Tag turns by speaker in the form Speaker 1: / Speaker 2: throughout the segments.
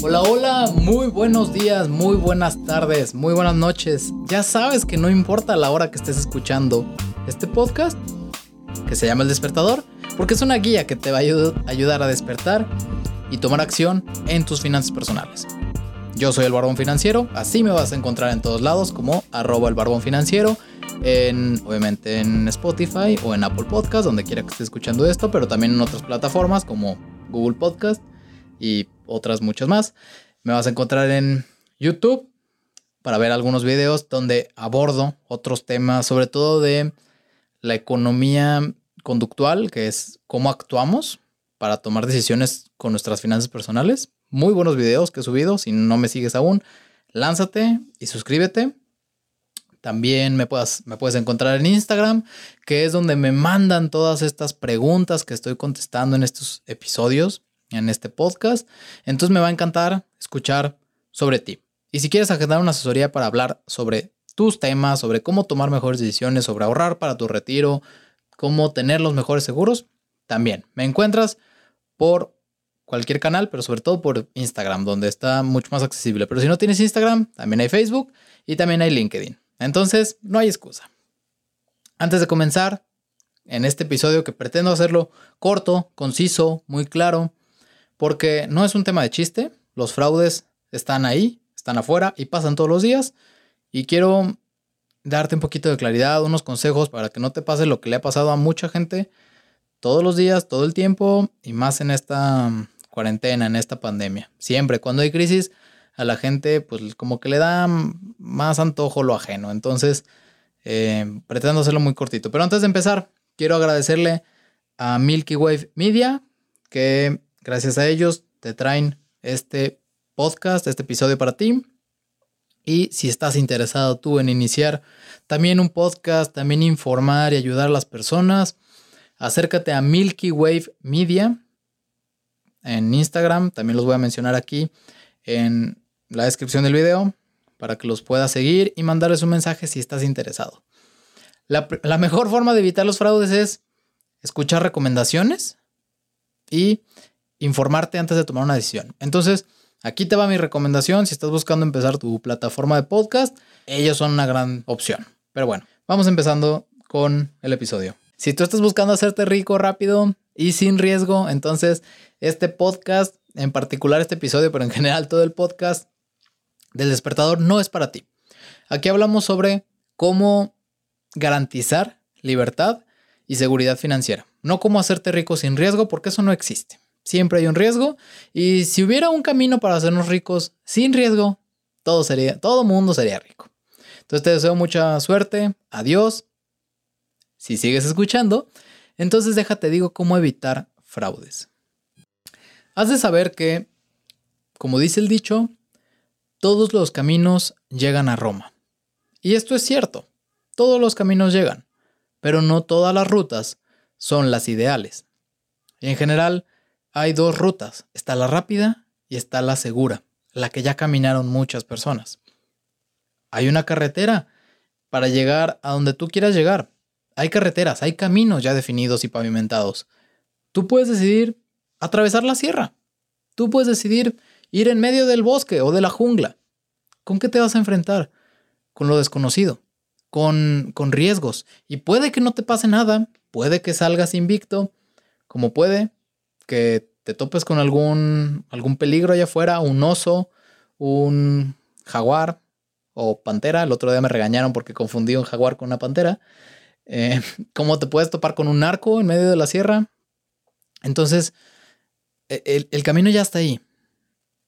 Speaker 1: Hola, hola, muy buenos días, muy buenas tardes, muy buenas noches. Ya sabes que no importa la hora que estés escuchando este podcast, que se llama El Despertador, porque es una guía que te va a ayudar a despertar y tomar acción en tus finanzas personales. Yo soy el Barbón Financiero, así me vas a encontrar en todos lados como arroba el Barbón Financiero, en, obviamente en Spotify o en Apple Podcast, donde quiera que estés escuchando esto, pero también en otras plataformas como Google Podcast y otras muchas más. Me vas a encontrar en YouTube para ver algunos videos donde abordo otros temas, sobre todo de la economía conductual, que es cómo actuamos para tomar decisiones con nuestras finanzas personales. Muy buenos videos que he subido. Si no me sigues aún, lánzate y suscríbete. También me, puedes, me puedes encontrar en Instagram, que es donde me mandan todas estas preguntas que estoy contestando en estos episodios en este podcast. Entonces me va a encantar escuchar sobre ti. Y si quieres agendar una asesoría para hablar sobre tus temas, sobre cómo tomar mejores decisiones, sobre ahorrar para tu retiro, cómo tener los mejores seguros, también me encuentras por cualquier canal, pero sobre todo por Instagram, donde está mucho más accesible. Pero si no tienes Instagram, también hay Facebook y también hay LinkedIn. Entonces, no hay excusa. Antes de comenzar, en este episodio que pretendo hacerlo corto, conciso, muy claro, porque no es un tema de chiste, los fraudes están ahí, están afuera y pasan todos los días. Y quiero darte un poquito de claridad, unos consejos para que no te pase lo que le ha pasado a mucha gente todos los días, todo el tiempo y más en esta cuarentena, en esta pandemia. Siempre, cuando hay crisis, a la gente pues como que le da más antojo lo ajeno. Entonces, eh, pretendo hacerlo muy cortito. Pero antes de empezar, quiero agradecerle a Milky Wave Media que Gracias a ellos te traen este podcast, este episodio para ti. Y si estás interesado tú en iniciar también un podcast, también informar y ayudar a las personas, acércate a Milky Wave Media en Instagram. También los voy a mencionar aquí en la descripción del video para que los puedas seguir y mandarles un mensaje si estás interesado. La, mejor forma de evitar los fraudes es escuchar recomendaciones y informarte antes de tomar una decisión. Entonces, aquí te va mi recomendación. Si estás buscando empezar tu plataforma de podcast, ellos son una gran opción. Pero bueno, vamos empezando con el episodio. Si tú estás buscando hacerte rico rápido y sin riesgo, entonces este podcast, en particular este episodio, pero en general todo el podcast del despertador no es para ti. Aquí hablamos sobre cómo garantizar libertad y seguridad financiera. No cómo hacerte rico sin riesgo, porque eso no existe. Siempre hay un riesgo. Y si hubiera un camino para hacernos ricos sin riesgo, todo sería, todo mundo sería rico. Entonces te deseo mucha suerte. Adiós. Si sigues escuchando, entonces déjate digo cómo evitar fraudes. Has de saber que, como dice el dicho, todos los caminos llegan a Roma. Y esto es cierto. Todos los caminos llegan, pero no todas las rutas son las ideales. Y en general, hay dos rutas. Está la rápida y está la segura, la que ya caminaron muchas personas. Hay una carretera para llegar a donde tú quieras llegar. Hay carreteras, hay caminos ya definidos y pavimentados. Tú puedes decidir atravesar la sierra. Tú puedes decidir ir en medio del bosque o de la jungla. ¿Con qué te vas a enfrentar? Con lo desconocido, con, con riesgos. Y puede que no te pase nada, puede que salgas invicto, como puede que te topes con algún, algún peligro allá afuera, un oso, un jaguar o pantera. El otro día me regañaron porque confundí un jaguar con una pantera. Eh, ¿Cómo te puedes topar con un narco en medio de la sierra? Entonces, e, el, el camino ya está ahí.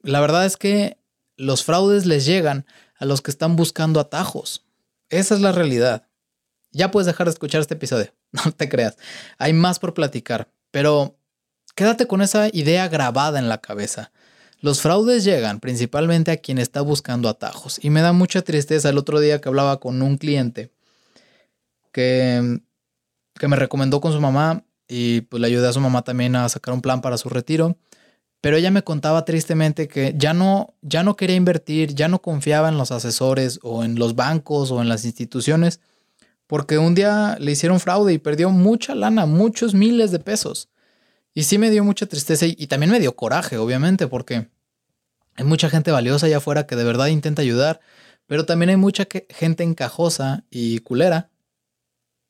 Speaker 1: La verdad es que los fraudes les llegan a los que están buscando atajos. Esa es la realidad. Ya puedes dejar de escuchar este episodio, no te creas. Hay más por platicar, pero Quédate con esa idea grabada en la cabeza. Los fraudes llegan principalmente a quien está buscando atajos. Y me da mucha tristeza el otro día que hablaba con un cliente que, que me recomendó con su mamá y pues le ayudé a su mamá también a sacar un plan para su retiro. Pero ella me contaba tristemente que ya no, ya no quería invertir, ya no confiaba en los asesores o en los bancos o en las instituciones, porque un día le hicieron fraude y perdió mucha lana, muchos miles de pesos. Y sí me dio mucha tristeza y, también me dio coraje, obviamente, porque Hay mucha gente valiosa allá afuera que de verdad intenta ayudar, pero también hay mucha gente encajosa y culera,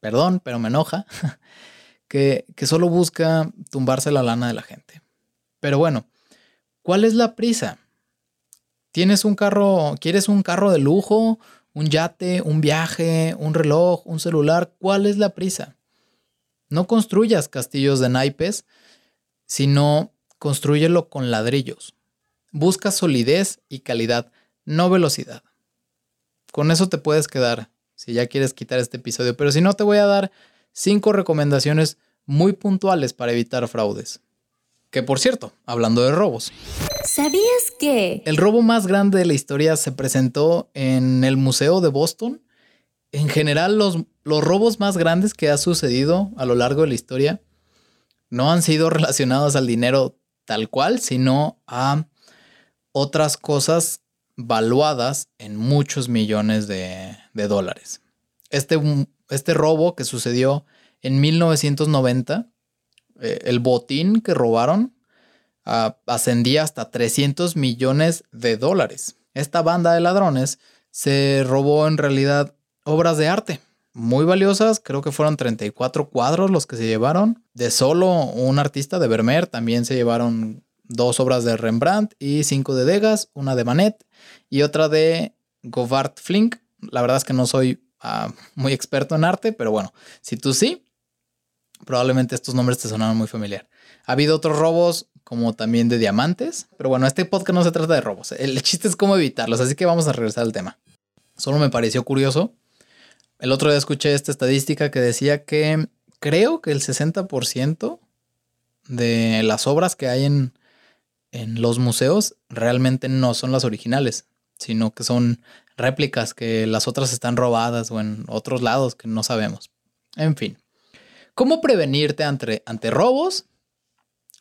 Speaker 1: perdón, pero me enoja, que, que solo busca tumbarse la lana de la gente. Pero bueno, ¿cuál es la prisa? ¿Tienes un carro, quieres un carro de lujo, un yate, un viaje, un reloj, un celular? ¿Cuál es la prisa? No construyas castillos de naipes, sino construyelo con ladrillos. Busca solidez y calidad, no velocidad. Con eso te puedes quedar si ya quieres quitar este episodio, pero si no te voy a dar cinco recomendaciones muy puntuales para evitar fraudes. Que por cierto, hablando de robos.
Speaker 2: ¿Sabías que?
Speaker 1: El robo más grande de la historia se presentó en el Museo de Boston. En general, los, los robos más grandes que ha sucedido a lo largo de la historia no han sido relacionados al dinero tal cual, sino a otras cosas valuadas en muchos millones de, dólares. Este, este robo que sucedió en 1990 eh, el botín que robaron ah, ascendía hasta 300 millones de dólares. Esta banda de ladrones se robó en realidad obras de arte muy valiosas, creo que fueron 34 cuadros los que se llevaron. De solo un artista de Vermeer también se llevaron dos obras de Rembrandt y cinco de Degas, una de Manet y otra de Govard Flink. La verdad es que no soy ah, muy experto en arte, pero bueno, si tú sí, probablemente estos nombres te sonaron muy familiar. Ha habido otros robos como también de diamantes, pero bueno, este podcast no se trata de robos. El chiste es cómo evitarlos, así que vamos a regresar al tema. Solo me pareció curioso. El otro día escuché esta estadística que decía que creo que el 60% de las obras que hay en, en los museos realmente no son las originales, sino que son réplicas, que las otras están robadas o en otros lados que no sabemos. En fin. ¿Cómo prevenirte ante, ante robos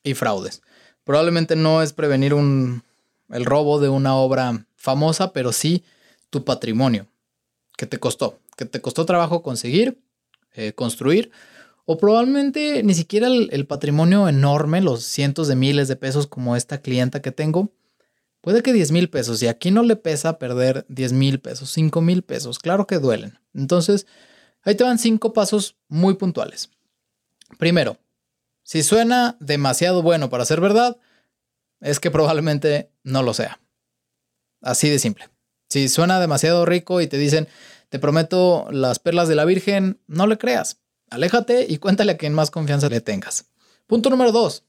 Speaker 1: y fraudes? Probablemente no es prevenir un, el robo de una obra famosa, pero sí tu patrimonio, que te costó, que te costó trabajo conseguir, eh, construir, o probablemente ni siquiera el, el, patrimonio enorme, los cientos de miles de pesos como esta clienta que tengo, puede que 10 mil pesos, y aquí no le pesa perder 10 mil pesos, 5 mil pesos, claro que duelen. Entonces, ahí te van cinco pasos muy puntuales. Primero, si suena demasiado bueno para ser verdad, es que probablemente no lo sea. Así de simple. Si suena demasiado rico y te dicen, te prometo las perlas de la Virgen, no le creas. Aléjate y cuéntale a quien más confianza le tengas. Punto número dos.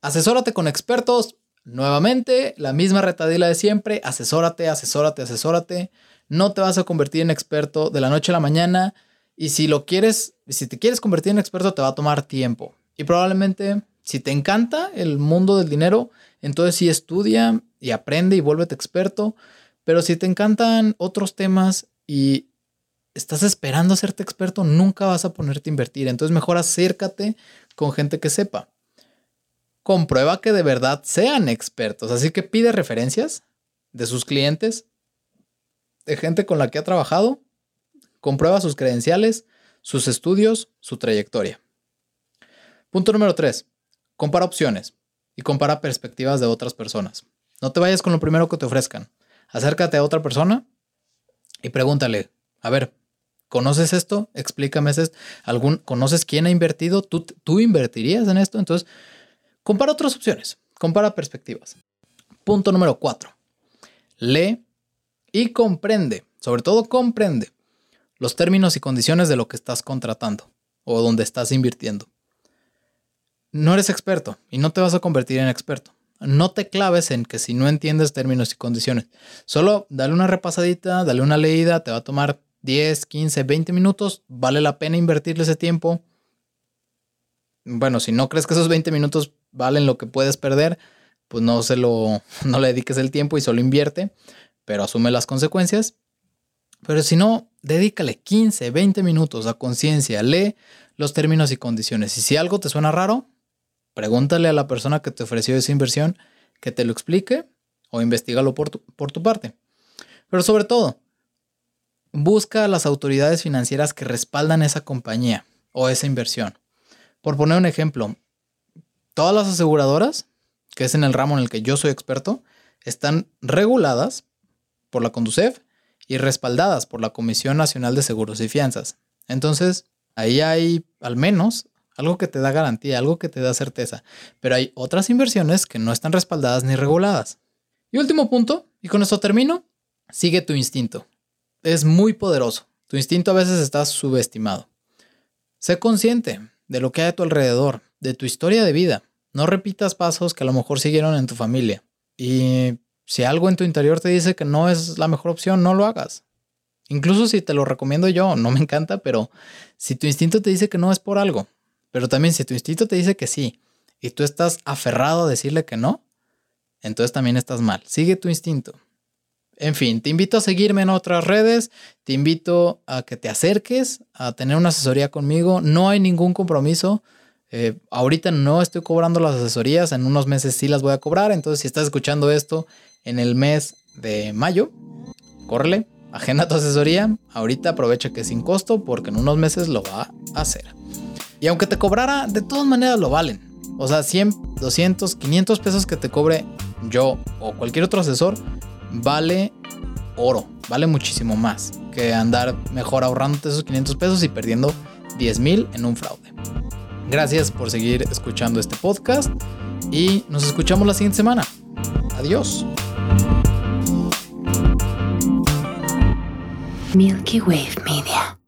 Speaker 1: Asesórate con expertos. Nuevamente, la misma retadila de siempre. Asesórate, asesórate, asesórate. No te vas a convertir en experto de la noche a la mañana. Y si lo quieres, si te quieres convertir en experto, te va a tomar tiempo. Y probablemente, si te encanta el mundo del dinero, entonces sí estudia y aprende y vuélvete experto. Pero si te encantan otros temas y estás esperando hacerte experto, nunca vas a ponerte a invertir. Entonces mejor acércate con gente que sepa. Comprueba que de verdad sean expertos. Así que pide referencias de sus clientes, de gente con la que ha trabajado Comprueba sus credenciales, sus estudios, su trayectoria. Punto número 3. Compara opciones y compara perspectivas de otras personas. No te vayas con lo primero que te ofrezcan. Acércate a otra persona y pregúntale, a ver, ¿conoces esto? Explícame esto. ¿Algún, ¿Conoces quién ha invertido? ¿Tú, ¿Tú invertirías en esto? Entonces, compara otras opciones, compara perspectivas. Punto número 4. Lee y comprende, sobre todo comprende los términos y condiciones de lo que estás contratando o donde estás invirtiendo. No eres experto y no te vas a convertir en experto. No te claves en que si no entiendes términos y condiciones, solo dale una repasadita, dale una leída, te va a tomar 10, 15, 20 minutos, vale la pena invertirle ese tiempo. Bueno, si no crees que esos 20 minutos valen lo que puedes perder, pues no se lo no le dediques el tiempo y solo invierte, pero asume las consecuencias. Pero si no, dedícale 15, 20 minutos a conciencia, lee los términos y condiciones. Y si algo te suena raro, pregúntale a la persona que te ofreció esa inversión que te lo explique o investigalo por tu, por tu parte. Pero sobre todo, busca a las autoridades financieras que respaldan esa compañía o esa inversión. Por poner un ejemplo, todas las aseguradoras, que es en el ramo en el que yo soy experto, están reguladas por la Conducef y respaldadas por la Comisión Nacional de Seguros y Fianzas. Entonces, ahí hay al menos algo que te da garantía, algo que te da certeza. Pero hay otras inversiones que no están respaldadas ni reguladas. Y último punto, y con esto termino, sigue tu instinto. Es muy poderoso. Tu instinto a veces está subestimado. Sé consciente de lo que hay a tu alrededor, de tu historia de vida. No repitas pasos que a lo mejor siguieron en tu familia. Y si algo en tu interior te dice que no es la mejor opción, no lo hagas. Incluso si te lo recomiendo yo, no me encanta, pero si tu instinto te dice que no es por algo, pero también si tu instinto te dice que sí y tú estás aferrado a decirle que no, entonces también estás mal. Sigue tu instinto. En fin, te invito a seguirme en otras redes, te invito a que te acerques a tener una asesoría conmigo. No hay ningún compromiso. Eh, ahorita no estoy cobrando las asesorías, en unos meses sí las voy a cobrar. Entonces, si estás escuchando esto en el mes de mayo, córrele, agenda tu asesoría. Ahorita aprovecha que es sin costo porque en unos meses lo va a hacer. Y aunque te cobrara, de todas maneras lo valen. O sea, 100, 200, 500 pesos que te cobre yo o cualquier otro asesor, vale oro, vale muchísimo más que andar mejor ahorrándote esos 500 pesos y perdiendo 10 mil en un fraude. Gracias por seguir escuchando este podcast y nos escuchamos la siguiente semana. Adiós.
Speaker 2: Milky Wave Media.